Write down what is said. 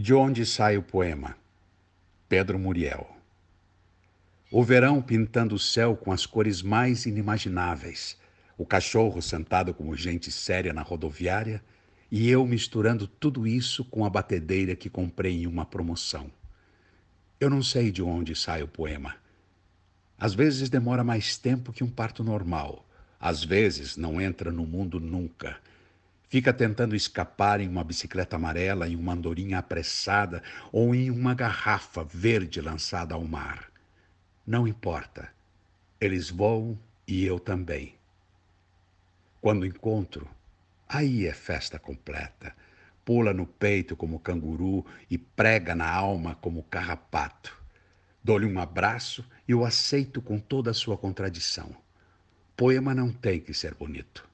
De onde sai o poema? Pedro Muriel. O verão pintando o céu com as cores mais inimagináveis. O cachorro sentado como gente séria na rodoviária e eu misturando tudo isso com a batedeira que comprei em uma promoção. Eu não sei de onde sai o poema. Às vezes demora mais tempo que um parto normal. Às vezes não entra no mundo nunca. Fica tentando escapar em uma bicicleta amarela, em uma andorinha apressada ou em uma garrafa verde lançada ao mar. Não importa. Eles voam e eu também. Quando encontro, aí é festa completa. Pula no peito como canguru e prega na alma como carrapato. Dou-lhe um abraço e o aceito com toda a sua contradição. Poema não tem que ser bonito.